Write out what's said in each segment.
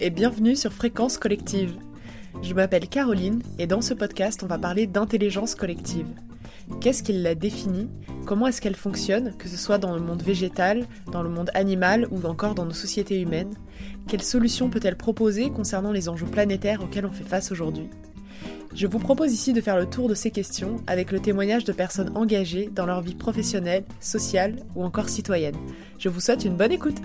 et bienvenue sur Fréquence Collective. Je m'appelle Caroline et dans ce podcast on va parler d'intelligence collective. Qu'est-ce qu'il la définit? Comment est-ce qu'elle fonctionne, que ce soit dans le monde végétal, dans le monde animal ou encore dans nos sociétés humaines Quelles solutions peut-elle proposer concernant les enjeux planétaires auxquels on fait face aujourd'hui? Je vous propose ici de faire le tour de ces questions avec le témoignage de personnes engagées dans leur vie professionnelle, sociale ou encore citoyenne. Je vous souhaite une bonne écoute.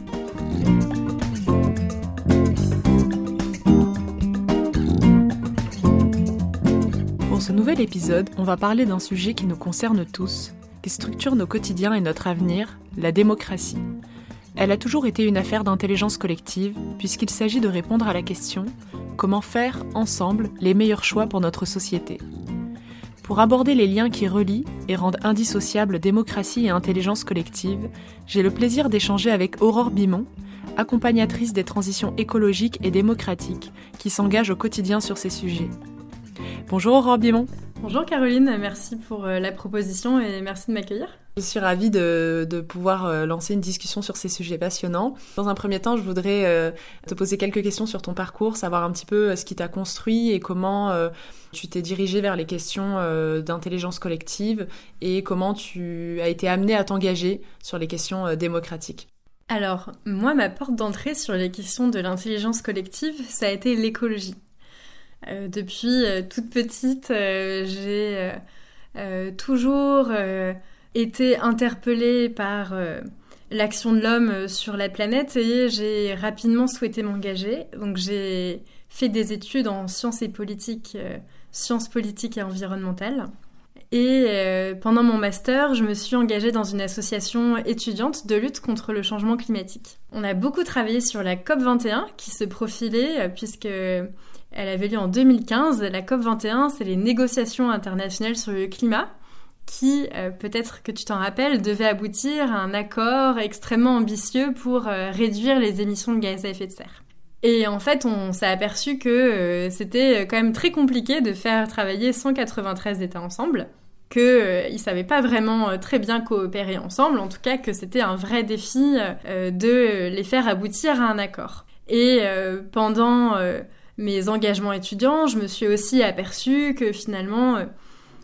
Ce nouvel épisode, on va parler d'un sujet qui nous concerne tous, qui structure nos quotidiens et notre avenir, la démocratie. Elle a toujours été une affaire d'intelligence collective, puisqu'il s'agit de répondre à la question comment faire ensemble les meilleurs choix pour notre société. Pour aborder les liens qui relient et rendent indissociables démocratie et intelligence collective, j'ai le plaisir d'échanger avec Aurore Bimon, accompagnatrice des transitions écologiques et démocratiques qui s'engage au quotidien sur ces sujets. Bonjour Aurore Bimon. Bonjour Caroline, merci pour euh, la proposition et merci de m'accueillir. Je suis ravie de, de, pouvoir euh, lancer une discussion sur ces sujets passionnants. Dans un premier temps, je voudrais euh, te poser quelques questions sur ton parcours, savoir un petit peu ce qui t'a construit et comment tu t'es dirigé vers les questions d'intelligence collective et comment tu as été amené à t'engager sur les questions démocratiques. Alors, moi, ma porte d'entrée sur les questions de l'intelligence collective, ça a été l'écologie. Euh, depuis euh, toute petite, euh, j'ai toujours été interpellée par l'action de l'homme sur la planète et j'ai rapidement souhaité m'engager. Donc j'ai fait des études en sciences et politiques, sciences politiques et environnementales. Et pendant mon master, je me suis engagée dans une association étudiante de lutte contre le changement climatique. On a beaucoup travaillé sur la COP21 qui se profilait puisque elle avait lieu en 2015. La COP21, c'est les négociations internationales sur le climat qui, euh, peut-être que tu t'en rappelles, devait aboutir à un accord extrêmement ambitieux pour euh, réduire les émissions de gaz à effet de serre. Et en fait, on s'est aperçu que euh, c'était quand même très compliqué de faire travailler 193 États ensemble, qu'ils ne savaient pas vraiment très bien coopérer ensemble, en tout cas que c'était un vrai défi de les faire aboutir à un accord. Et pendant mes engagements étudiants, je me suis aussi aperçue que finalement, euh,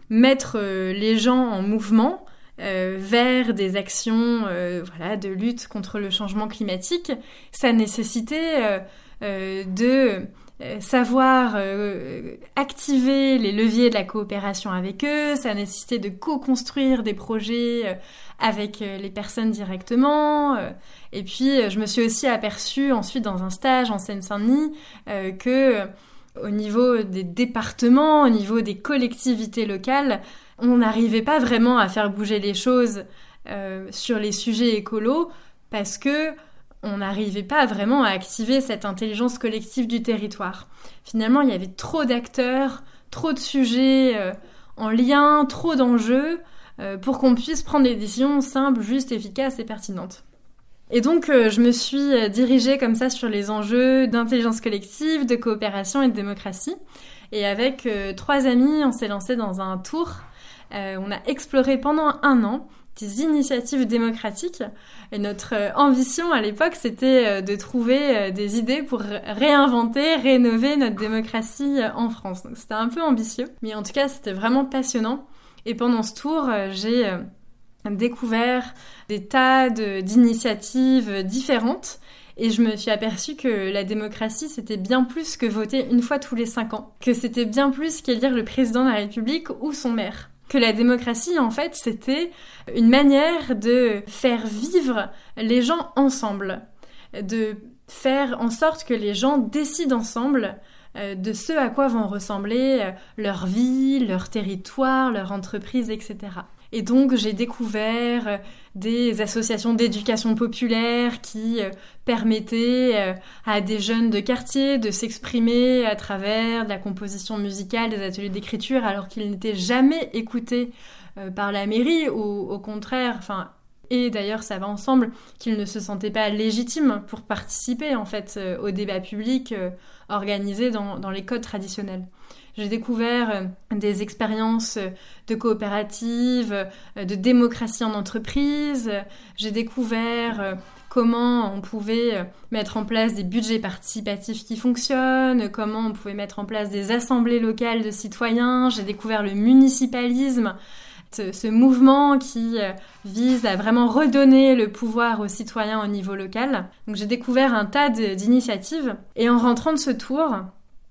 mettre euh, les gens en mouvement euh, vers des actions de lutte contre le changement climatique, ça nécessitait de savoir activer les leviers de la coopération avec eux, ça nécessitait de co-construire des projets avec les personnes directement. Et puis, euh, je me suis aussi aperçue ensuite dans un stage en Seine-Saint-Denis euh, que au niveau des départements, au niveau des collectivités locales, on n'arrivait pas vraiment à faire bouger les choses euh, sur les sujets écolos parce que on n'arrivait pas vraiment à activer cette intelligence collective du territoire. Finalement, il y avait trop d'acteurs, trop de sujets en lien, trop d'enjeux pour qu'on puisse prendre des décisions simples, justes, efficaces et pertinentes. Et donc, euh, je me suis euh, dirigée comme ça sur les enjeux d'intelligence collective, de coopération et de démocratie. Et avec euh, trois amis, on s'est lancé dans un tour. on a exploré pendant un an des initiatives démocratiques. Et notre ambition à l'époque, c'était de trouver des idées pour réinventer, rénover notre démocratie en France. Donc c'était un peu ambitieux, mais en tout cas, c'était vraiment passionnant. Et pendant ce tour, j'ai découvert des tas d'initiatives différentes et je me suis aperçue que la démocratie, c'était bien plus que voter une fois tous les cinq ans, que c'était bien plus qu'élire le président de la République ou son maire. Que la démocratie, en fait, c'était une manière de faire vivre les gens ensemble, de faire en sorte que les gens décident ensemble euh, de ce à quoi vont ressembler euh, leur vie, leur territoire, leur entreprise, etc. Et donc j'ai découvert euh, des associations d'éducation populaire qui euh, permettaient euh, à des jeunes de quartier de s'exprimer à travers de la composition musicale, des ateliers d'écriture, alors qu'ils n'étaient jamais écoutés par la mairie, ou au contraire, et d'ailleurs ça va ensemble, qu'ils ne se sentaient pas légitimes pour participer en fait au débat public organisé dans les codes traditionnels. J'ai découvert des expériences de coopérative, de démocratie en entreprise. J'ai découvert comment on pouvait mettre en place des budgets participatifs qui fonctionnent, comment on pouvait mettre en place des assemblées locales de citoyens. J'ai découvert le municipalisme ce mouvement qui euh, vise à vraiment redonner le pouvoir aux citoyens au niveau local. Donc j'ai découvert un tas d'initiatives et en rentrant de ce tour,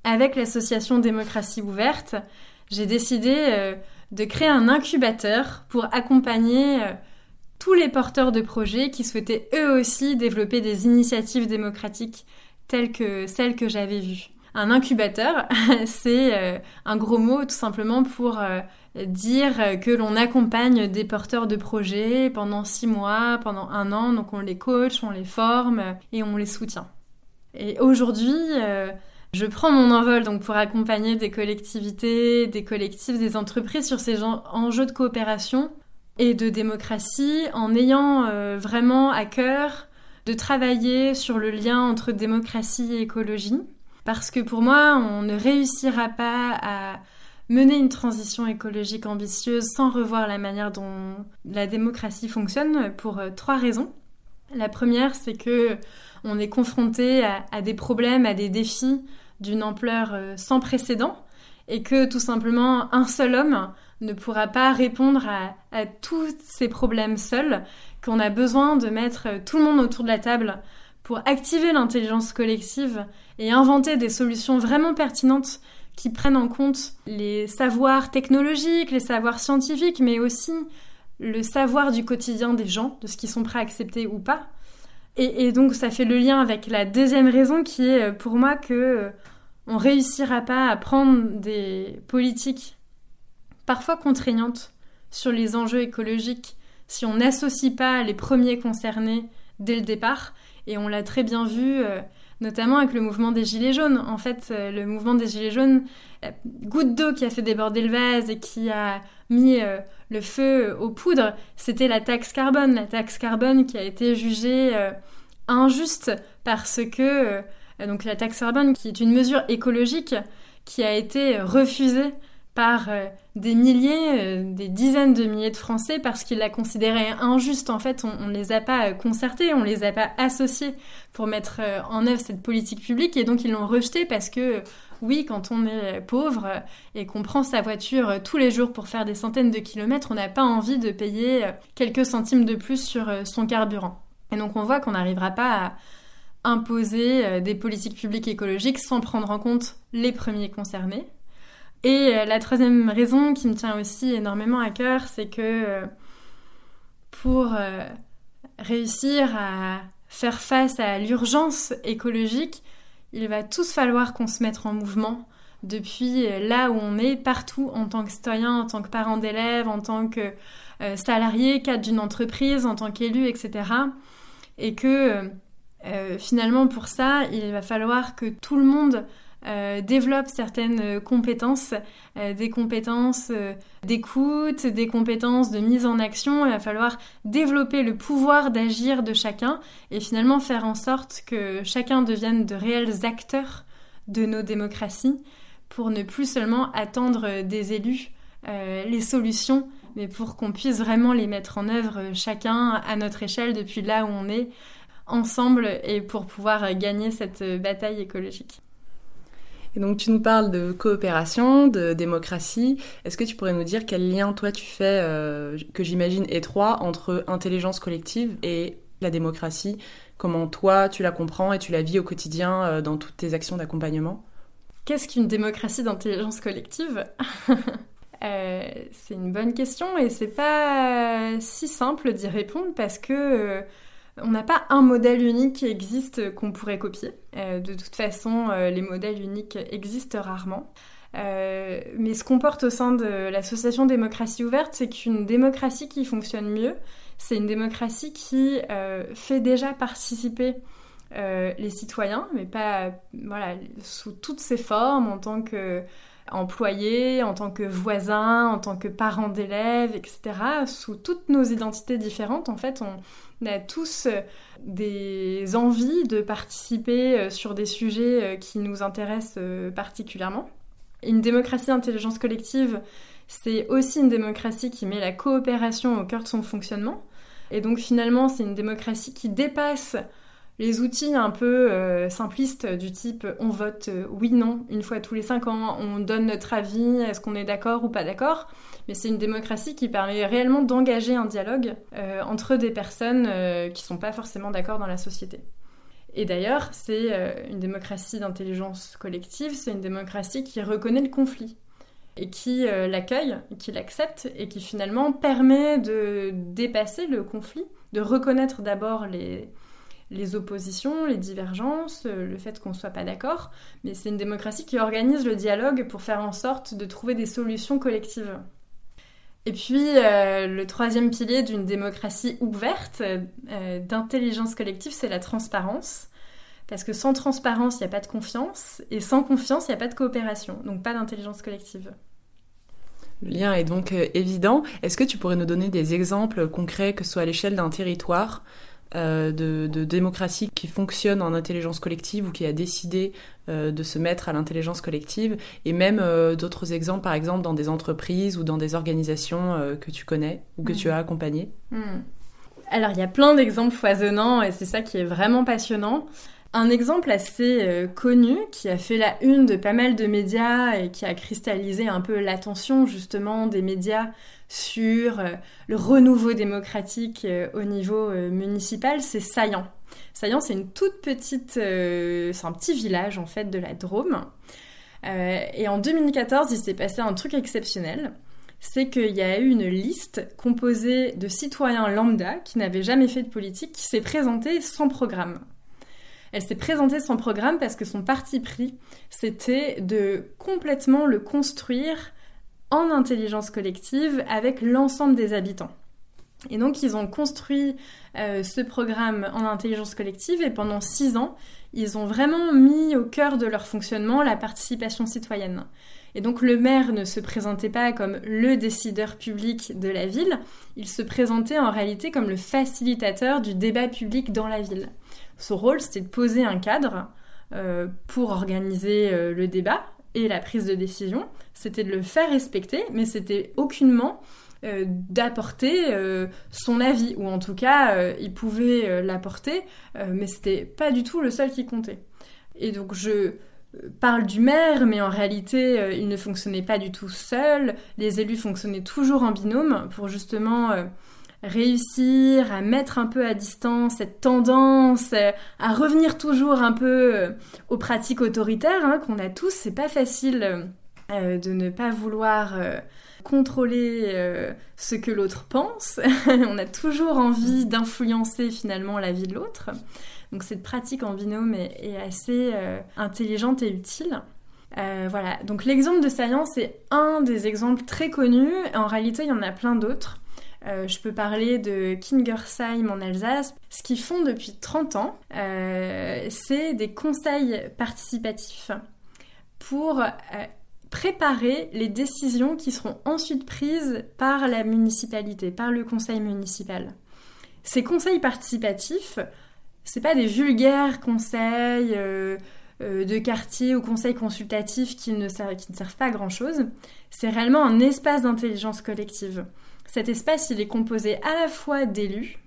avec l'association Démocratie ouverte, j'ai décidé euh, de créer un incubateur pour accompagner euh, tous les porteurs de projets qui souhaitaient eux aussi développer des initiatives démocratiques telles que celles que j'avais vues. Un incubateur, c'est un gros mot tout simplement pour dire que l'on accompagne des porteurs de projets pendant six mois, pendant un an, donc on les coach, on les forme et on les soutient. Et aujourd'hui, euh, je prends mon envol donc pour accompagner des collectivités, des collectifs, des entreprises sur ces enjeux de coopération et de démocratie en ayant euh, vraiment à cœur de travailler sur le lien entre démocratie et écologie. Parce que pour moi, on ne réussira pas à mener une transition écologique ambitieuse sans revoir la manière dont la démocratie fonctionne pour euh, trois raisons. La première, c'est que on est confronté à, des problèmes, à des défis d'une ampleur euh, sans précédent et que tout simplement un seul homme ne pourra pas répondre à, à tous ces problèmes seul, qu'on a besoin de mettre euh, tout le monde autour de la table pour activer l'intelligence collective et inventer des solutions vraiment pertinentes qui prennent en compte les savoirs technologiques, les savoirs scientifiques, mais aussi le savoir du quotidien des gens, de ce qu'ils sont prêts à accepter ou pas. Et, donc ça fait le lien avec la deuxième raison qui est euh, pour moi que euh, on réussira pas à prendre des politiques parfois contraignantes sur les enjeux écologiques si on n'associe pas les premiers concernés dès le départ. Et on l'a très bien vu euh, notamment avec le mouvement des Gilets jaunes. En fait, le mouvement des Gilets jaunes, goutte d'eau qui a fait déborder le vase et qui a mis le feu aux poudres, c'était la taxe carbone. La taxe carbone qui a été jugée euh, injuste parce que, donc la taxe carbone qui est une mesure écologique qui a été refusée par des milliers, euh, des dizaines de milliers de Français parce qu'ils la considéraient injuste. En fait, on ne les a pas euh, concertés, on les a pas associés pour mettre euh, en œuvre cette politique publique et donc ils l'ont rejetée parce que oui, quand on est pauvre et qu'on prend sa voiture tous les jours pour faire des centaines de kilomètres, on n'a pas envie de payer quelques centimes de plus sur son carburant. Et donc on voit qu'on n'arrivera pas à imposer des politiques publiques écologiques sans prendre en compte les premiers concernés, et euh, la troisième raison qui me tient aussi énormément à cœur, c'est que euh, pour euh, réussir à faire face à l'urgence écologique, il va tous falloir qu'on se mette en mouvement depuis là où on est, partout en tant que citoyen, en tant que parent d'élève, en tant que salarié, cadre d'une entreprise, en tant qu'élu, etc. Et que finalement pour ça, il va falloir que tout le monde euh, développe certaines euh, compétences, euh, des compétences d'écoute, des compétences de mise en action. Il va falloir développer le pouvoir d'agir de chacun et finalement faire en sorte que chacun devienne de réels acteurs de nos démocraties pour ne plus seulement attendre des élus les solutions, mais pour qu'on puisse vraiment les mettre en œuvre chacun à notre échelle depuis là où on est ensemble et pour pouvoir gagner cette bataille écologique. Et donc tu nous parles de coopération, de démocratie. Est-ce que tu pourrais nous dire quel lien toi tu fais, euh, que j'imagine étroit, entre intelligence collective et la démocratie? Comment toi tu la comprends et tu la vis au quotidien euh, dans toutes tes actions d'accompagnement? Qu'est-ce qu'une démocratie d'intelligence collective? Euh, C'est une bonne question et c'est pas si simple d'y répondre parce que on n'a pas un modèle unique qui existe qu'on pourrait copier. Euh, de toute façon, euh, les modèles uniques existent rarement. Euh, mais ce qu'on porte au sein de l'association Démocratie ouverte, c'est qu'une démocratie qui fonctionne mieux, c'est une démocratie qui fait déjà participer les citoyens, mais pas voilà, sous toutes ses formes, en tant que employés, en tant que voisins, en tant que parents d'élèves, etc. Sous toutes nos identités différentes, en fait, on a tous euh, des envies de participer euh, sur des sujets euh, qui nous intéressent particulièrement. Une démocratie d'intelligence collective, c'est aussi une démocratie qui met la coopération au cœur de son fonctionnement. Et donc finalement, c'est une démocratie qui dépasse les outils un peu euh, simplistes du type on vote euh, oui-non une fois tous les cinq ans, on donne notre avis, est-ce qu'on est, d'accord ou pas d'accord, mais c'est une démocratie qui permet réellement d'engager un dialogue euh, entre des personnes qui sont pas forcément d'accord dans la société. Et d'ailleurs, c'est une démocratie d'intelligence collective, c'est une démocratie qui reconnaît le conflit et qui l'accueille, qui l'accepte et qui finalement permet de dépasser le conflit, de reconnaître d'abord les, les oppositions, les divergences, euh, le fait qu'on ne soit pas d'accord, mais c'est une démocratie qui organise le dialogue pour faire en sorte de trouver des solutions collectives. Et puis, euh, le troisième pilier d'une démocratie ouverte, euh, d'intelligence collective, c'est la transparence. Parce que sans transparence, il n'y a pas de confiance, et sans confiance, il n'y a pas de coopération, donc pas d'intelligence collective. Le lien est donc évident. Est-ce que tu pourrais nous donner des exemples concrets, que ce soit à l'échelle d'un territoire, euh, de, démocratie qui fonctionne en intelligence collective ou qui a décidé euh, de se mettre à l'intelligence collective, et même euh, d'autres exemples, par exemple dans des entreprises ou dans des organisations que tu connais ou que tu mm. as accompagnées. Mm. Alors il y a plein d'exemples foisonnants et c'est ça qui est vraiment passionnant. Un exemple assez connu qui a fait la une de pas mal de médias et qui a cristallisé un peu l'attention justement des médias sur euh, le renouveau démocratique euh, au niveau euh, municipal, c'est Saillant. Saillant, c'est une toute petite, c'est un petit village en fait de la Drôme. et en 2014, il s'est passé un truc exceptionnel. C'est qu'il y a eu une liste composée de citoyens lambda qui n'avaient jamais fait de politique qui s'est présentée sans programme. Elle s'est présentée sans programme parce que son parti pris, c'était de complètement le construire en intelligence collective avec l'ensemble des habitants. Et donc ils ont construit euh, ce programme en intelligence collective et pendant six ans, ils ont vraiment mis au cœur de leur fonctionnement la participation citoyenne. Et donc le maire ne se présentait pas comme le décideur public de la ville, il se présentait en réalité comme le facilitateur du débat public dans la ville. Son rôle, c'était de poser un cadre euh, pour organiser euh, le débat et la prise de décision, c'était de le faire respecter, mais c'était aucunement euh, d'apporter son avis, ou en tout cas, il pouvait l'apporter, mais c'était pas du tout le seul qui comptait. Et donc je parle du maire, mais en réalité, il ne fonctionnait pas du tout seul, les élus fonctionnaient toujours en binôme pour justement réussir à mettre un peu à distance cette tendance à revenir toujours un peu aux pratiques autoritaires hein, qu'on a tous. C'est pas facile euh, de ne pas vouloir euh, contrôler euh, ce que l'autre pense. On a toujours envie d'influencer finalement la vie de l'autre. Donc cette pratique en binôme est, assez intelligente et utile. voilà, donc l'exemple de Science est un des exemples très connus. En réalité, il y en a plein d'autres. Je peux parler de Kingersheim en Alsace. Ce qu'ils font depuis 30 ans, c'est des conseils participatifs pour préparer les décisions qui seront ensuite prises par la municipalité, par le conseil municipal. Ces conseils participatifs, c'est pas des vulgaires conseils euh, euh, de quartier ou conseils consultatifs qui ne, servent, qui ne servent pas à grand chose. C'est réellement un espace d'intelligence collective. Cet espace, est composé à la fois d'élus,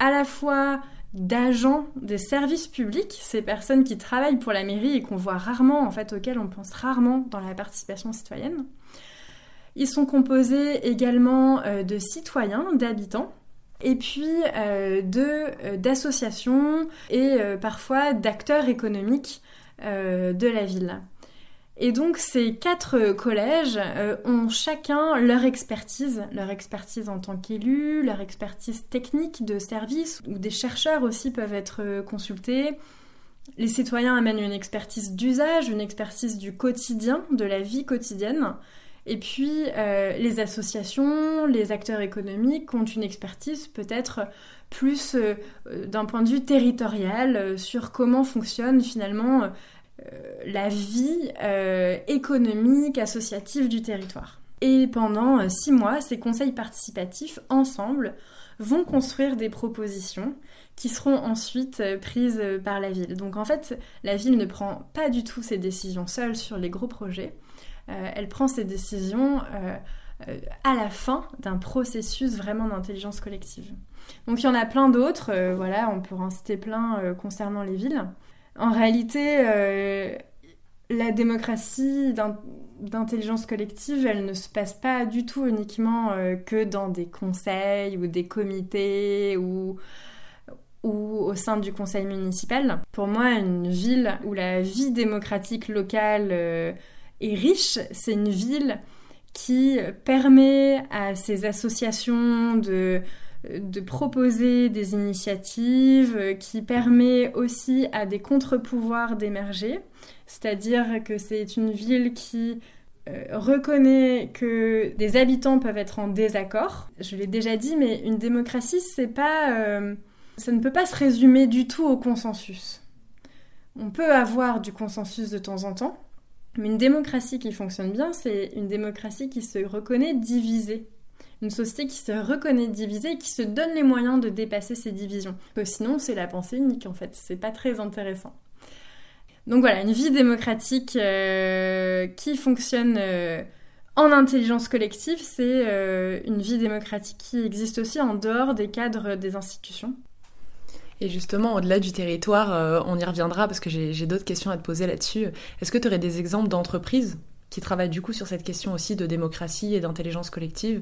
à la fois d'agents des services publics, ces personnes qui travaillent pour la mairie et qu'on voit rarement, en fait, auxquelles on pense rarement dans la participation citoyenne. Ils sont composés également euh, de citoyens, d'habitants, et puis euh, euh, d'associations et parfois d'acteurs économiques de la ville. Et donc ces quatre collèges euh, ont chacun leur expertise, leur expertise en tant qu'élus, leur expertise technique de service, où des chercheurs aussi peuvent être euh, consultés. Les citoyens amènent une expertise d'usage, une expertise du quotidien, de la vie quotidienne. Et puis euh, les associations, les acteurs économiques ont une expertise peut-être plus d'un point de vue territorial sur comment fonctionne finalement euh, la vie euh, économique, associative du territoire. Et pendant euh, six mois, ces conseils participatifs, ensemble, vont construire des propositions qui seront ensuite prises par la ville. Donc en fait, la ville ne prend pas du tout ses décisions seule sur les gros projets. elle prend ses décisions à la fin d'un processus vraiment d'intelligence collective. Donc il y en a plein d'autres, voilà, on peut en citer plein concernant les villes. En réalité, la démocratie d'intelligence collective, elle ne se passe pas du tout uniquement euh, que dans des conseils ou des comités ou, ou au sein du conseil municipal. Pour moi, une ville où la vie démocratique locale euh, est riche, c'est une ville qui permet à ces associations de de proposer des initiatives, qui permet aussi à des contre-pouvoirs d'émerger. C'est-à-dire que c'est une ville qui euh, reconnaît que des habitants peuvent être en désaccord. Je l'ai déjà dit, mais une démocratie, c'est pas, euh, ça ne peut pas se résumer du tout au consensus. On peut avoir du consensus de temps en temps, mais une démocratie qui fonctionne bien, c'est une démocratie qui se reconnaît divisée. Une société qui se reconnaît divisée et qui se donne les moyens de dépasser ces divisions. sinon, c'est la pensée unique en fait, c'est pas très intéressant. Donc voilà, une vie démocratique euh, qui fonctionne euh, en intelligence collective, c'est euh, une vie démocratique qui existe aussi en dehors des cadres des institutions. Et justement, au-delà du territoire, on y reviendra parce que j'ai d'autres questions à te poser là-dessus. Est-ce que tu aurais des exemples d'entreprises qui travaille du coup sur cette question aussi de démocratie et d'intelligence collective.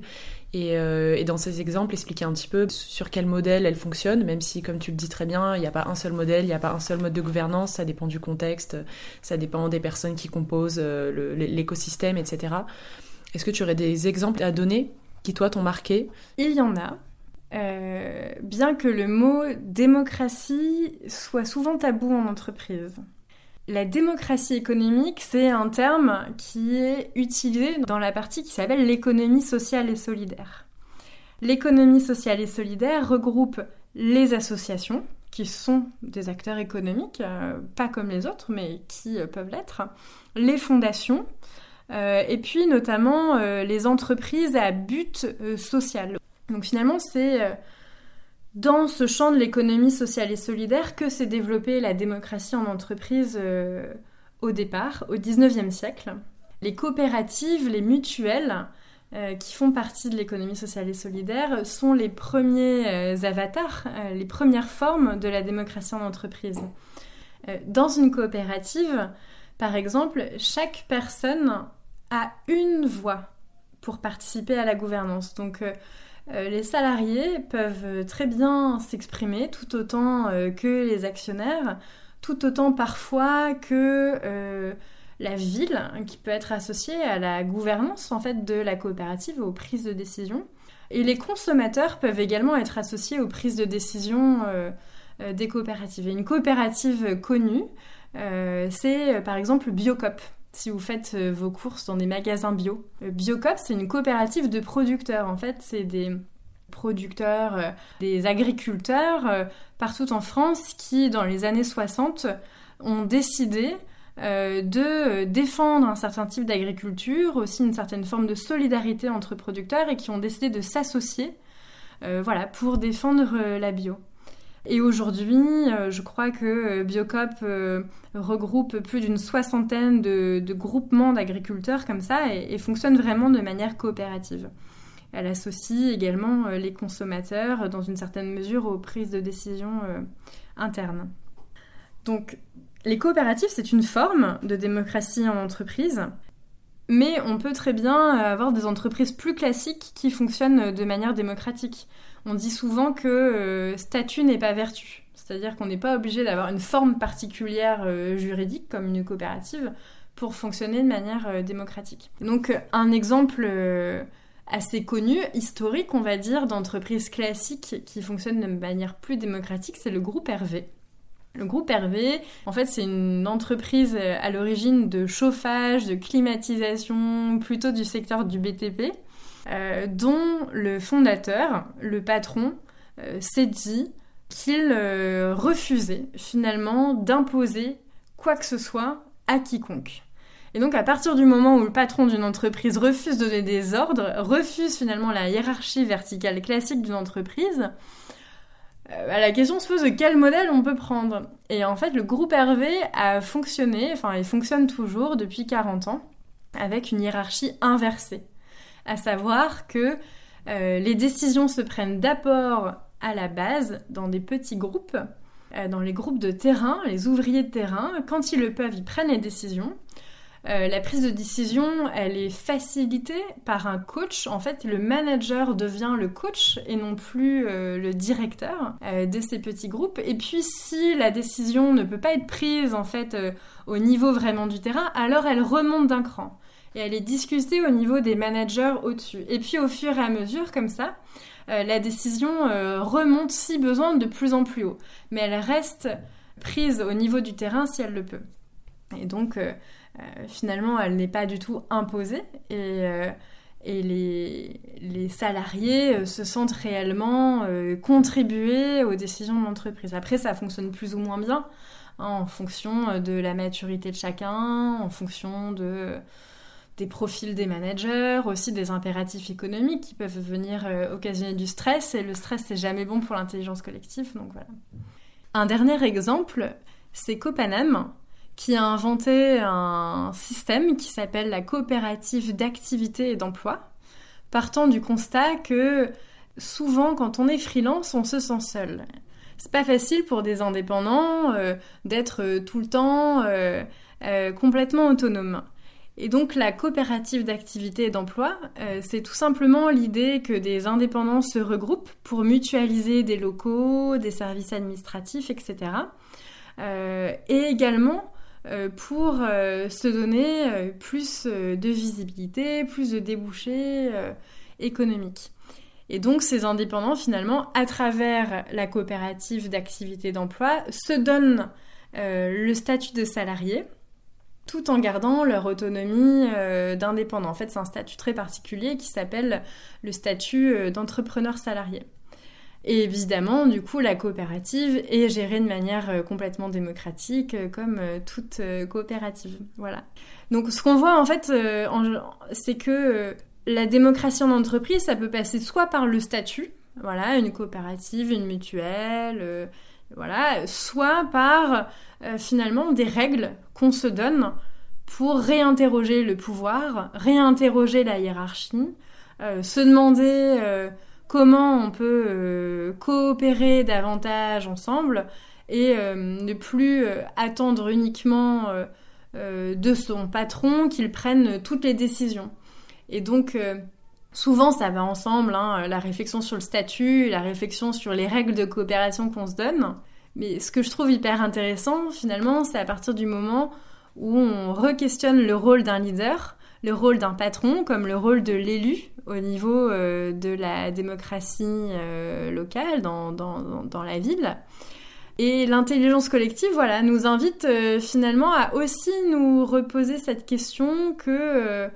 Euh, et, dans ces exemples, expliquer un petit peu sur quel modèle elle fonctionne, même si, comme tu le dis très bien, il n'y a pas un seul modèle, il n'y a pas un seul mode de gouvernance, ça dépend du contexte, ça dépend des personnes qui composent euh, l'écosystème, etc. Est-ce que tu aurais des exemples à donner qui, toi, t'ont marqué? Il y en a. Euh, bien que le mot démocratie soit souvent tabou en entreprise. La démocratie économique, c'est un terme qui est utilisé dans la partie qui s'appelle l'économie sociale et solidaire. L'économie sociale et solidaire regroupe les associations, qui sont des acteurs économiques, euh, pas comme les autres, mais qui euh, peuvent l'être, les fondations, euh, et puis notamment les entreprises à but social. Donc finalement, c'est dans ce champ de l'économie sociale et solidaire que s'est développée la démocratie en entreprise euh, au départ, au 19e siècle. Les coopératives, les mutuelles, euh, qui font partie de l'économie sociale et solidaire, sont les premiers euh, avatars, les premières formes de la démocratie en entreprise. dans une coopérative, par exemple, chaque personne a une voix pour participer à la gouvernance. Donc, les salariés peuvent très bien s'exprimer tout autant euh, que les actionnaires, tout autant parfois que euh, la ville qui peut être associée à la gouvernance en fait de la coopérative aux prises de décision. Et les consommateurs peuvent également être associés aux prises de décision des coopératives. Et une coopérative connue, c'est par exemple Biocop si vous faites euh, vos courses dans des magasins bio. Euh, Biocop, c'est une coopérative de producteurs. En fait, c'est des producteurs, euh, des agriculteurs partout en France qui, dans les années 60, ont décidé de défendre un certain type d'agriculture, aussi une certaine forme de solidarité entre producteurs et qui ont décidé de s'associer voilà, pour défendre la bio. Et aujourd'hui, euh, je crois que euh, Biocop euh, regroupe plus d'une soixantaine de, groupements d'agriculteurs comme ça et, fonctionne vraiment de manière coopérative. Elle associe également les consommateurs dans une certaine mesure aux prises de décision internes. Donc, les coopératives, c'est une forme de démocratie en entreprise, mais on peut très bien avoir des entreprises plus classiques qui fonctionnent de manière démocratique on dit souvent que euh, statut n'est pas vertu. C'est-à-dire qu'on n'est pas obligé d'avoir une forme particulière euh, juridique comme une coopérative pour fonctionner de manière euh, démocratique. Donc un exemple assez connu, historique on va dire, d'entreprise classique qui fonctionne de manière plus démocratique, c'est le groupe Hervé. Le groupe Hervé, en fait, c'est une entreprise à l'origine de chauffage, de climatisation, plutôt du secteur du BTP, euh, dont le fondateur, le patron, euh, s'est dit qu'il euh, refusait finalement d'imposer quoi que ce soit à quiconque. Et donc à partir du moment où le patron d'une entreprise refuse de donner des ordres, refuse finalement la hiérarchie verticale classique d'une entreprise, bah, la question se pose de quel modèle on peut prendre. Et en fait, le groupe Hervé a fonctionné, enfin il fonctionne toujours depuis 40 ans, avec une hiérarchie inversée. À savoir que les décisions se prennent d'abord à la base dans des petits groupes, dans les groupes de terrain, les ouvriers de terrain. Quand ils le peuvent, ils prennent les décisions. Euh, la prise de décision, elle est facilitée par un coach. En fait, le manager devient le coach et non plus euh, le directeur euh, de ces petits groupes. Et puis, si la décision ne peut pas être prise en fait au niveau vraiment du terrain, alors elle remonte d'un cran et elle est discutée au niveau des managers au-dessus. Et puis, au fur et à mesure, comme ça, la décision remonte si besoin de plus en plus haut, mais elle reste prise au niveau du terrain si elle le peut. Et donc, finalement, elle n'est pas du tout imposée et, euh, les, salariés euh, se sentent réellement contribuer aux décisions de l'entreprise. Après, ça fonctionne plus ou moins bien hein, en fonction de la maturité de chacun, en fonction des profils des managers, aussi des impératifs économiques qui peuvent venir occasionner du stress. Et le stress, c'est jamais bon pour l'intelligence collective. Donc voilà. Un dernier exemple, c'est Copanam, qui a inventé un système qui s'appelle la coopérative d'activité et d'emploi, partant du constat que souvent quand on est freelance, on se sent seul. C'est pas facile pour des indépendants euh, d'être euh, tout le temps euh, complètement autonome. Et donc la coopérative d'activité et d'emploi, c'est tout simplement l'idée que des indépendants se regroupent pour mutualiser des locaux, des services administratifs, etc. et également pour euh, se donner euh, plus de visibilité, plus de débouchés économiques. Et donc ces indépendants, finalement, à travers la coopérative d'activité d'emploi, se donnent le statut de salarié tout en gardant leur autonomie d'indépendant. En fait, c'est un statut très particulier qui s'appelle le statut d'entrepreneur salarié. Et évidemment, du coup, la coopérative est gérée de manière euh, complètement démocratique, euh, comme euh, toute coopérative. Voilà. Donc, ce qu'on voit en fait, c'est que la démocratie en entreprise, ça peut passer soit par le statut, voilà, une coopérative, une mutuelle, voilà, soit par finalement des règles qu'on se donne pour réinterroger le pouvoir, réinterroger la hiérarchie, se demander comment on peut euh, coopérer davantage ensemble et euh, ne plus euh, attendre uniquement de son patron qu'il prenne toutes les décisions. Et donc, souvent, ça va ensemble, hein, la réflexion sur le statut, la réflexion sur les règles de coopération qu'on se donne. Mais ce que je trouve hyper intéressant, finalement, c'est à partir du moment où on re-questionne le rôle d'un leader le rôle d'un patron comme le rôle de l'élu au niveau euh, de la démocratie euh, locale dans, dans, la ville. Et l'intelligence collective, voilà, nous invite euh, finalement à aussi nous reposer cette question que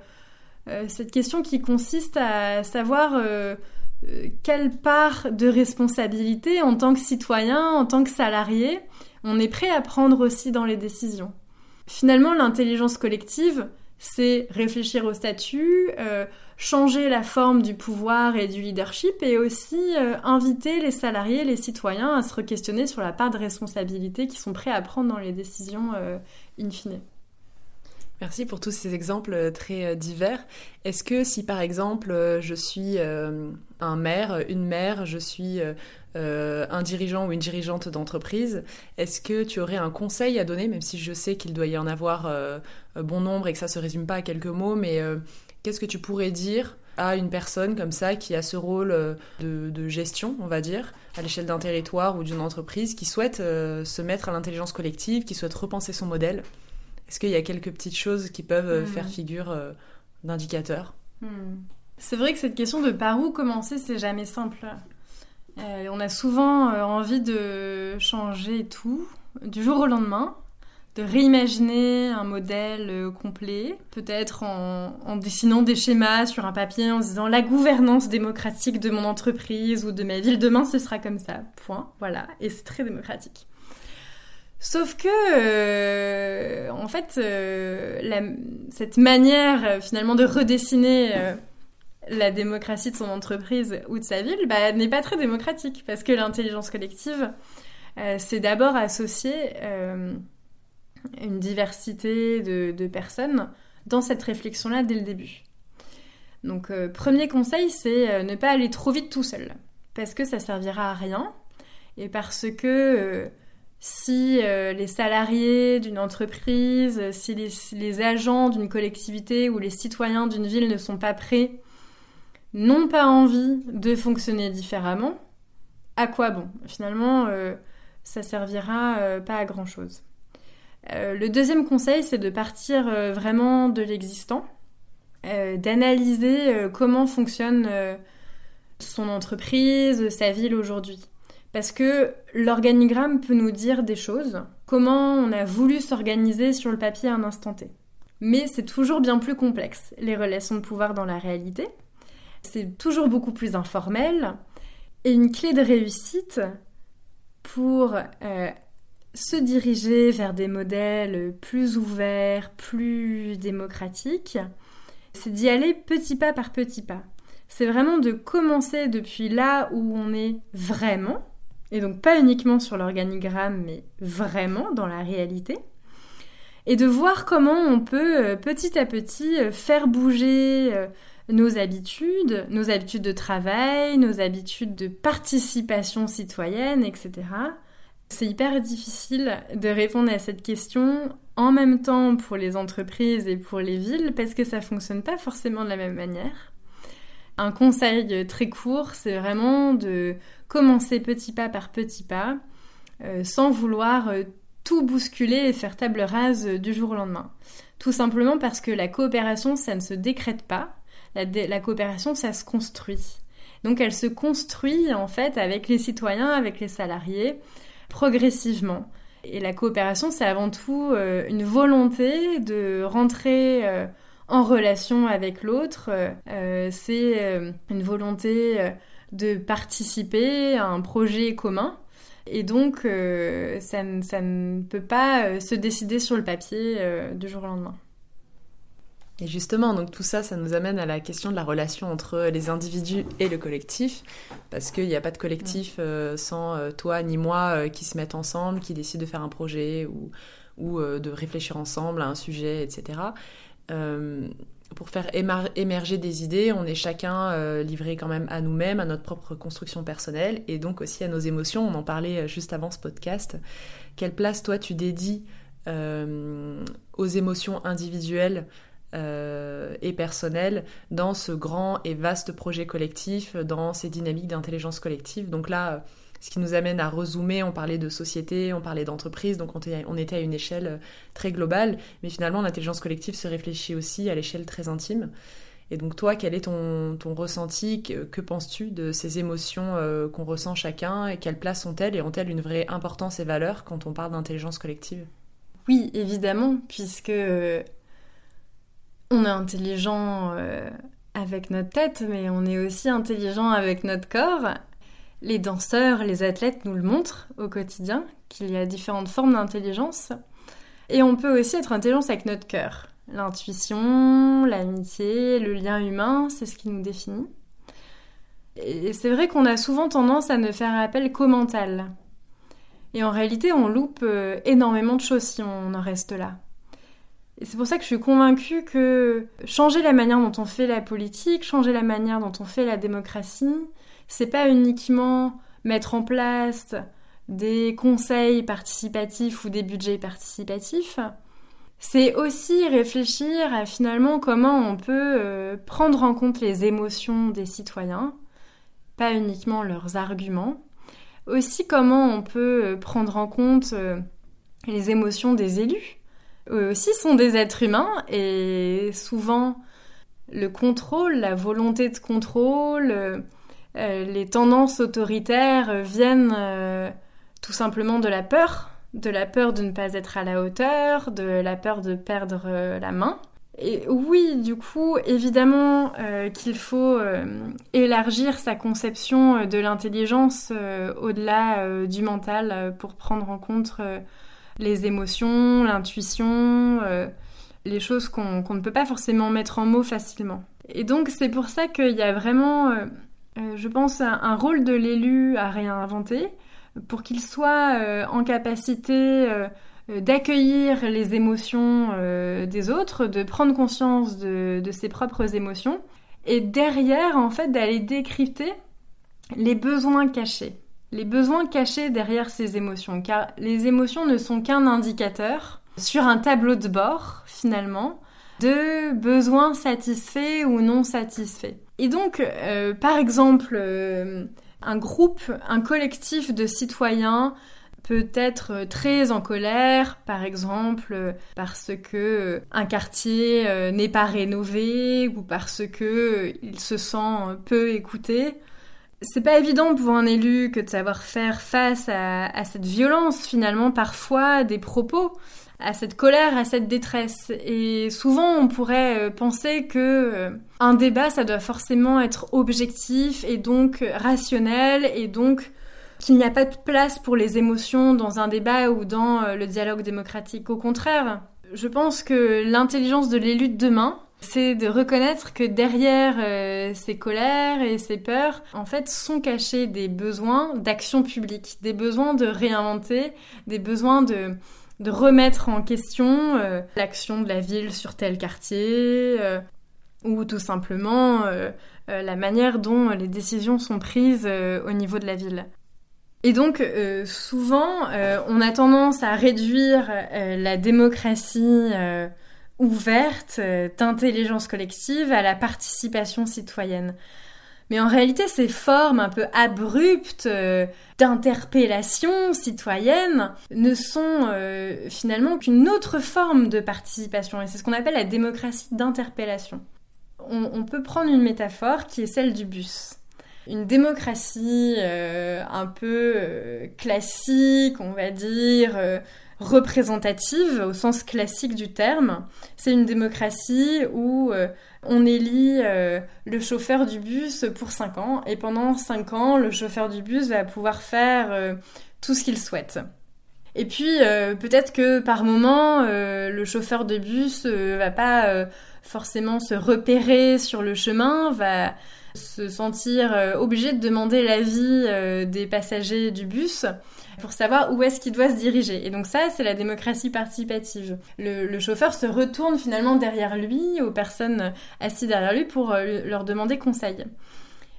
cette question qui consiste à savoir quelle part de responsabilité en tant que citoyen, en tant que salarié, on est prêt à prendre aussi dans les décisions. Finalement, l'intelligence collective, c'est réfléchir au statut, euh, changer la forme du pouvoir et du leadership et aussi euh, inviter les salariés, les citoyens à se re-questionner sur la part de responsabilité qu'ils sont prêts à prendre dans les décisions euh, in fine. Merci pour tous ces exemples très divers. Est-ce que si par exemple je suis un maire, une mère, je suis euh, un dirigeant ou une dirigeante d'entreprise, est-ce que tu aurais un conseil à donner, même si je sais qu'il doit y en avoir euh, bon nombre et que ça se résume pas à quelques mots, mais euh, qu'est-ce que tu pourrais dire à une personne comme ça qui a ce rôle de, gestion, on va dire, à l'échelle d'un territoire ou d'une entreprise, qui souhaite se mettre à l'intelligence collective, qui souhaite repenser son modèle? Est-ce qu'il y a quelques petites choses qui peuvent hmm. faire figure d'indicateur? Hmm. C'est vrai que cette question de par où commencer, c'est jamais simple. Euh, on a souvent euh, envie de changer tout du jour au lendemain, de réimaginer un modèle euh, complet, peut-être en, dessinant des schémas sur un papier en se disant la gouvernance démocratique de mon entreprise ou de ma ville demain ce sera comme ça, point, voilà, et c'est très démocratique. Sauf que, en fait, cette manière finalement de redessiner la démocratie de son entreprise ou de sa ville bah, n'est pas très démocratique parce que l'intelligence collective, euh, c'est d'abord associer euh, une diversité de, personnes dans cette réflexion-là dès le début. Donc, premier conseil, c'est ne pas aller trop vite tout seul, parce que ça servira à rien, et parce que si euh, les salariés d'une entreprise, si les, agents d'une collectivité ou les citoyens d'une ville ne sont pas prêts, n'ont pas envie de fonctionner différemment, à quoi bon? Finalement, euh, ça servira euh, pas à grand chose. le deuxième conseil, c'est de partir vraiment de l'existant, d'analyser comment fonctionne son entreprise, sa ville aujourd'hui. Parce que l'organigramme peut nous dire des choses, comment on a voulu s'organiser sur le papier à un instant T. Mais c'est toujours bien plus complexe, les relations de pouvoir dans la réalité. C'est toujours beaucoup plus informel. Et une clé de réussite pour euh, se diriger vers des modèles plus ouverts, plus démocratiques, c'est d'y aller petit pas par petit pas. C'est vraiment de commencer depuis là où on est vraiment, et donc pas uniquement sur l'organigramme, mais vraiment dans la réalité. Et de voir comment on peut euh, petit à petit euh, faire bouger nos habitudes, nos habitudes de travail, nos habitudes de participation citoyenne, etc. C'est hyper difficile de répondre à cette question en même temps pour les entreprises et pour les villes parce que ça fonctionne pas forcément de la même manière. Un conseil très court, c'est vraiment de commencer petit pas par petit pas, euh, sans vouloir euh, tout bousculer et faire table rase du jour au lendemain. Tout simplement parce que la coopération, ça ne se décrète pas. La, coopération, ça se construit. Donc elle se construit en fait avec les citoyens, avec les salariés, progressivement. Et la coopération, c'est avant tout euh, une volonté de rentrer en relation avec l'autre. c'est une volonté de participer à un projet commun. Et donc, euh, ça, ne peut pas euh, se décider sur le papier euh, du jour au lendemain. Et justement, donc tout ça, ça nous amène à la question de la relation entre les individus et le collectif, parce qu'il n'y a pas de collectif sans toi ni moi qui se mettent ensemble, qui décident de faire un projet ou, ou de réfléchir ensemble à un sujet, etc pour faire émerger des idées, on est chacun euh, livré quand même à nous-mêmes, à notre propre construction personnelle et donc aussi à nos émotions. On en parlait euh, juste avant ce podcast. Quelle place toi tu dédies euh, aux émotions individuelles et personnelles dans ce grand et vaste projet collectif, dans ces dynamiques d'intelligence collective. Donc là, ce qui nous amène à rezoomer, on parlait de société, on parlait d'entreprise, donc on était à une échelle euh, très globale, mais finalement l'intelligence collective se réfléchit aussi à l'échelle très intime. Et donc toi, quel est ton, ressenti? Que, penses-tu de ces émotions euh, qu'on ressent chacun? Et quelle place ont-elles? Et ont-elles une vraie importance et valeur quand on parle d'intelligence collective? Oui, évidemment, puisque euh, on est intelligent avec notre tête, mais on est aussi intelligent avec notre corps les danseurs, les athlètes nous le montrent au quotidien, qu'il y a différentes formes d'intelligence. Et on peut aussi être intelligent avec notre cœur. L'intuition, l'amitié, le lien humain, c'est ce qui nous définit. Et c'est vrai qu'on a souvent tendance à ne faire appel qu'au mental. Et en réalité, on loupe euh, énormément de choses si on en reste là. C'est pour ça que je suis convaincue que changer la manière dont on fait la politique, changer la manière dont on fait la démocratie, c'est pas uniquement mettre en place des conseils participatifs ou des budgets participatifs, c'est aussi réfléchir à finalement comment on peut euh, prendre en compte les émotions des citoyens, pas uniquement leurs arguments, aussi comment on peut euh, prendre en compte euh, les émotions des élus. Eux aussi sont des êtres humains et souvent le contrôle, la volonté de contrôle, euh, les tendances autoritaires viennent euh, tout simplement de la peur, de la peur de ne pas être à la hauteur, de la peur de perdre euh, la main. Et oui, du coup, évidemment qu'il faut élargir sa conception de l'intelligence au-delà du mental pour prendre en compte les émotions, l'intuition, les choses qu'on ne peut pas forcément mettre en mots facilement. Et donc c'est pour ça qu'il y a vraiment euh, je pense, un, rôle de l'élu à réinventer pour qu'il soit euh, en capacité euh, d'accueillir les émotions des autres, de prendre conscience de, ses propres émotions, et derrière, en fait, d'aller décrypter les besoins cachés. Les besoins cachés derrière ces émotions, car les émotions ne sont qu'un indicateur sur un tableau de bord, finalement, de besoins satisfaits ou non satisfaits. Et donc, euh, par exemple, euh, un groupe, un collectif de citoyens peut être très en colère, par exemple, parce que un quartier euh, n'est pas rénové ou parce que il se sent peu écouté. C'est pas évident pour un élu que de savoir faire face à cette violence, finalement, parfois des propos à cette colère, à cette détresse. Et souvent, on pourrait euh, penser que euh, un débat, ça doit forcément être objectif et donc rationnel et donc qu'il n'y a pas de place pour les émotions dans un débat ou dans euh, le dialogue démocratique. Au contraire, je pense que l'intelligence de l'élu de demain, c'est de reconnaître que derrière ces colères et ces peurs, en fait, sont cachés des besoins d'action publique, des besoins de réinventer, des besoins de de remettre en question euh, l'action de la ville sur tel quartier, euh, ou tout simplement euh, la manière dont les décisions sont prises au niveau de la ville. Et donc, souvent, on a tendance à réduire la démocratie ouverte d'intelligence collective à la participation citoyenne. Mais en réalité, ces formes un peu abruptes euh, d'interpellation citoyenne ne sont euh, finalement qu'une autre forme de participation. Et c'est ce qu'on appelle la démocratie d'interpellation. On, peut prendre une métaphore qui est celle du bus. Une démocratie euh, un peu classique, on va dire, représentative au sens classique du terme. C'est une démocratie où on élit euh, le chauffeur du bus pour 5 ans et pendant 5 ans, le chauffeur du bus va pouvoir faire euh, tout ce qu'il souhaite. Et puis euh, peut-être que par moment, le chauffeur de bus va pas forcément se repérer sur le chemin, va se sentir obligé de demander l'avis des passagers du bus pour savoir où est-ce qu'il doit se diriger. Et donc ça, c'est la démocratie participative. Le, chauffeur se retourne finalement derrière lui, aux personnes assises derrière lui, pour euh, leur demander conseil.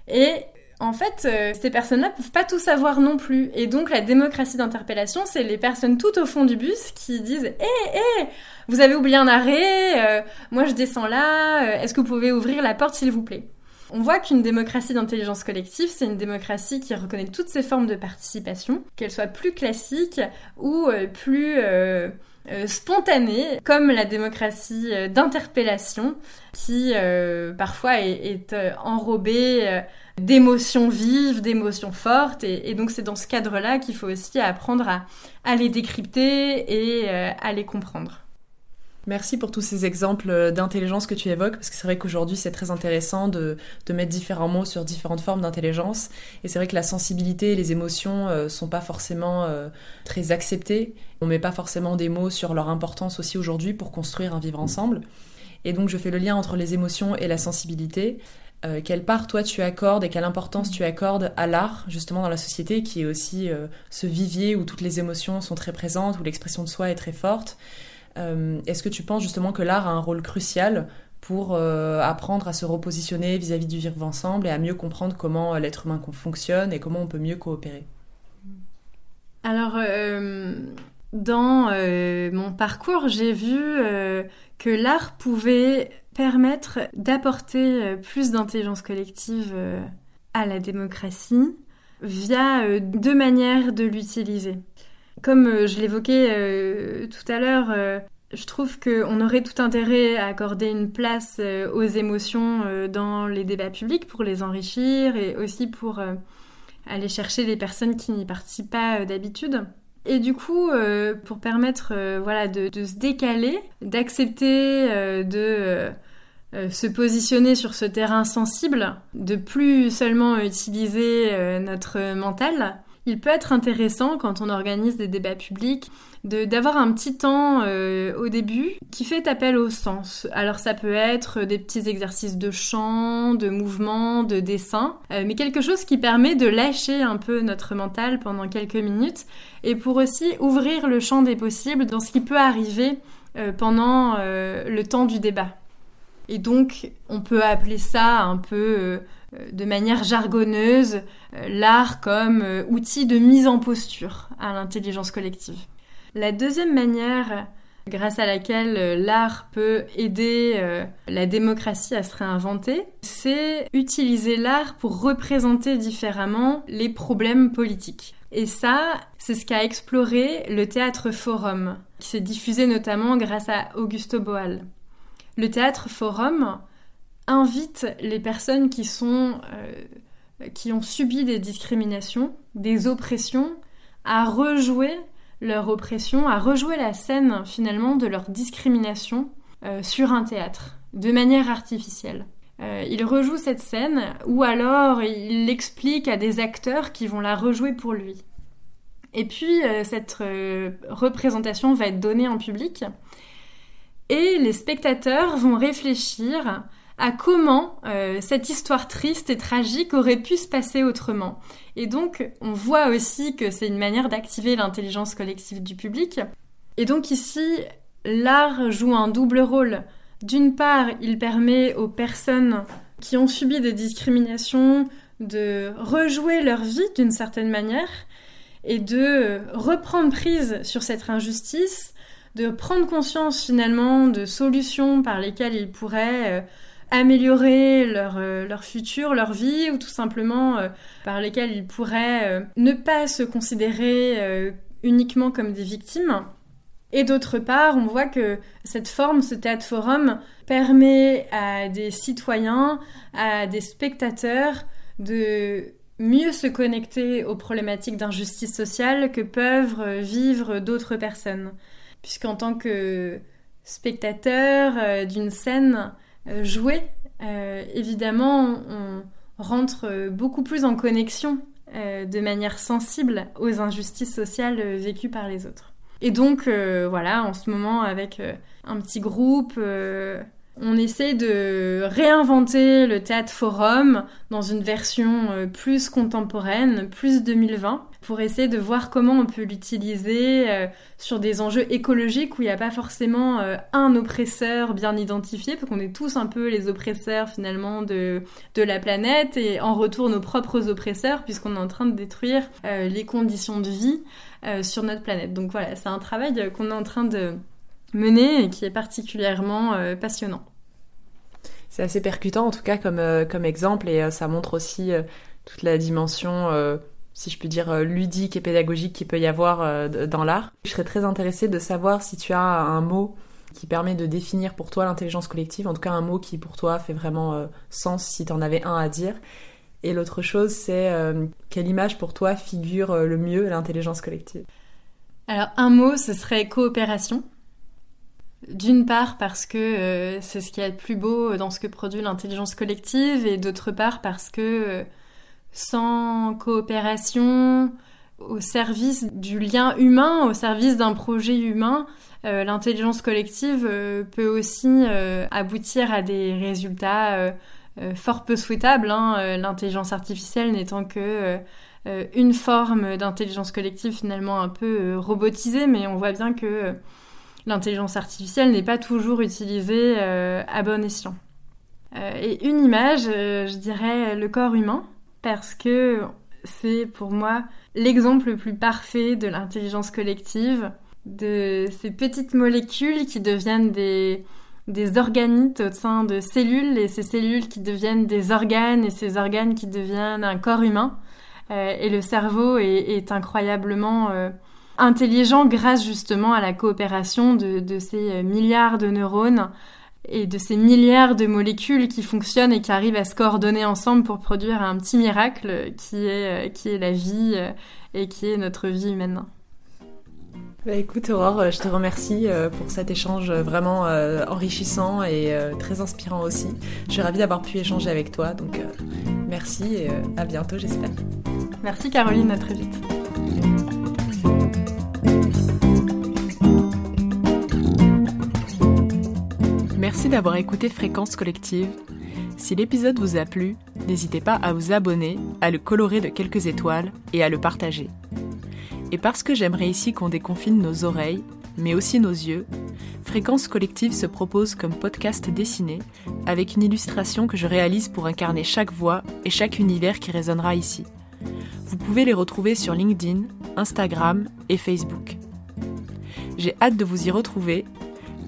Et en fait, euh, ces personnes-là peuvent pas tout savoir non plus. Et donc, la démocratie d'interpellation, c'est les personnes tout au fond du bus qui disent Hé, hé, vous avez oublié un arrêt, euh, moi je descends là, est-ce que vous pouvez ouvrir la porte s'il vous plaît? On voit qu'une démocratie d'intelligence collective, c'est une démocratie qui reconnaît toutes ces formes de participation, qu'elles soient plus classiques ou euh, plus euh, euh, spontanées, comme la démocratie d'interpellation, qui parfois est, enrobée d'émotions vives, d'émotions fortes, et, donc c'est dans ce cadre-là qu'il faut aussi apprendre à les décrypter et à les comprendre. Merci pour tous ces exemples euh, d'intelligence que tu évoques, parce que c'est vrai qu'aujourd'hui c'est très intéressant de, mettre différents mots sur différentes formes d'intelligence. Et c'est vrai que la sensibilité et les émotions euh, sont pas forcément euh, très acceptées. On met pas forcément des mots sur leur importance aussi aujourd'hui pour construire un vivre ensemble. Et donc je fais le lien entre les émotions et la sensibilité. quelle part toi tu accordes et quelle importance tu accordes à l'art justement dans la société qui est aussi ce vivier où toutes les émotions sont très présentes, où l'expression de soi est très forte? euh, est-ce que tu penses justement que l'art a un rôle crucial pour euh, apprendre à se repositionner vis-à-vis du vivre ensemble et à mieux comprendre comment euh, l'être humain fonctionne et comment on peut mieux coopérer? Alors, dans mon parcours, j'ai vu que l'art pouvait permettre d'apporter plus d'intelligence collective à la démocratie via deux manières de l'utiliser. Comme euh, je l'évoquais euh, tout à l'heure, euh, je trouve qu'on aurait tout intérêt à accorder une place aux émotions dans les débats publics pour les enrichir et aussi pour aller chercher les personnes qui n'y participent pas d'habitude. Et du coup, pour permettre voilà, de, se décaler, d'accepter de se positionner sur ce terrain sensible, de plus seulement utiliser notre mental, il peut être intéressant quand on organise des débats publics d'avoir un petit temps euh, au début qui fait appel au sens. Alors ça peut être des petits exercices de chant, de mouvement, de dessin, euh, mais quelque chose qui permet de lâcher un peu notre mental pendant quelques minutes et pour aussi ouvrir le champ des possibles dans ce qui peut arriver euh, pendant le temps du débat. Et donc on peut appeler ça un peu de manière jargonneuse euh, l'art comme euh, outil de mise en posture à l'intelligence collective. La deuxième manière grâce à laquelle euh, l'art peut aider la démocratie à se réinventer, c'est utiliser l'art pour représenter différemment les problèmes politiques. Et ça, c'est ce qu'a exploré le théâtre Forum, qui s'est diffusé notamment grâce à Augusto Boal. Le théâtre Forum invite les personnes qui sont qui ont subi des discriminations, des oppressions, à rejouer leur oppression, à rejouer la scène finalement de leur discrimination euh, sur un théâtre, de manière artificielle. Euh, il rejoue cette scène ou alors il l'explique à des acteurs qui vont la rejouer pour lui. Et puis euh, cette représentation va être donnée en public et les spectateurs vont réfléchir à comment euh, cette histoire triste et tragique aurait pu se passer autrement. Et donc, on voit aussi que c'est une manière d'activer l'intelligence collective du public. Et donc ici, l'art joue un double rôle. D'une part, il permet aux personnes qui ont subi des discriminations de rejouer leur vie d'une certaine manière et de reprendre prise sur cette injustice, de prendre conscience finalement de solutions par lesquelles ils pourraient euh, améliorer leur, euh, leur futur, leur vie, ou tout simplement euh, par lesquels ils pourraient euh, ne pas se considérer uniquement comme des victimes. Et d'autre part, on voit que cette forme, ce théâtre forum, permet à des citoyens, à des spectateurs de mieux se connecter aux problématiques d'injustice sociale que peuvent vivre d'autres personnes. Puisqu'en tant que spectateur d'une scène, jouer, euh, évidemment, on rentre beaucoup plus en connexion euh, de manière sensible aux injustices sociales vécues par les autres. Et donc, voilà, en ce moment, avec un petit groupe, on essaie de réinventer le théâtre forum dans une version euh, plus contemporaine, plus 2020, pour essayer de voir comment on peut l'utiliser euh, sur des enjeux écologiques où il n'y a pas forcément euh, un oppresseur bien identifié, parce qu'on est tous un peu les oppresseurs finalement de, de la planète et en retour nos propres oppresseurs, puisqu'on est en train de détruire les conditions de vie sur notre planète. Donc voilà, c'est un travail qu'on est en train de mener et qui est particulièrement euh, passionnant. C'est assez percutant en tout cas comme, euh, comme exemple et euh, ça montre aussi toute la dimension, si je puis dire, ludique et pédagogique qu'il peut y avoir dans l'art. Je serais très intéressée de savoir si tu as un mot qui permet de définir pour toi l'intelligence collective, en tout cas un mot qui pour toi fait vraiment sens si tu en avais un à dire. Et l'autre chose, c'est quelle image pour toi figure le mieux l'intelligence collective? Alors un mot, ce serait coopération. D'une part parce que euh, c'est ce qui est le plus beau dans ce que produit l'intelligence collective et d'autre part parce que euh, sans coopération au service du lien humain, au service d'un projet humain, euh, l'intelligence collective peut aussi aboutir à des résultats fort peu souhaitables. Hein. L'intelligence artificielle n'étant que une forme d'intelligence collective finalement un peu robotisée, mais on voit bien que l'intelligence artificielle n'est pas toujours utilisée euh, à bon escient. Euh, et une image, euh, je dirais le corps humain, parce que c'est pour moi l'exemple le plus parfait de l'intelligence collective, de ces petites molécules qui deviennent des, organites au sein de cellules, et ces cellules qui deviennent des organes, et ces organes qui deviennent un corps humain. et le cerveau est, incroyablement intelligent grâce justement à la coopération de, ces euh, milliards de neurones et de ces milliards de molécules qui fonctionnent et qui arrivent à se coordonner ensemble pour produire un petit miracle qui est, euh, qui est la vie euh, et qui est notre vie humaine. Bah écoute Aurore, je te remercie pour cet échange vraiment enrichissant et très inspirant aussi. Je suis ravie d'avoir pu échanger avec toi, donc merci et à bientôt j'espère. Merci Caroline, à très vite. Merci d'avoir écouté Fréquence Collective. Si l'épisode vous a plu, n'hésitez pas à vous abonner, à le colorer de quelques étoiles et à le partager. Et parce que j'aimerais ici qu'on déconfine nos oreilles, mais aussi nos yeux, Fréquence Collective se propose comme podcast dessiné, avec une illustration que je réalise pour incarner chaque voix et chaque univers qui résonnera ici. Vous pouvez les retrouver sur LinkedIn, Instagram et Facebook. J'ai hâte de vous y retrouver.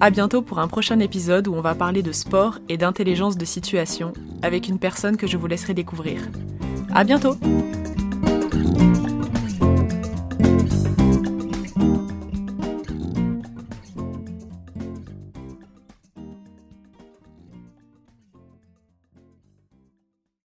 À bientôt pour un prochain épisode où on va parler de sport et d'intelligence de situation avec une personne que je vous laisserai découvrir. À bientôt!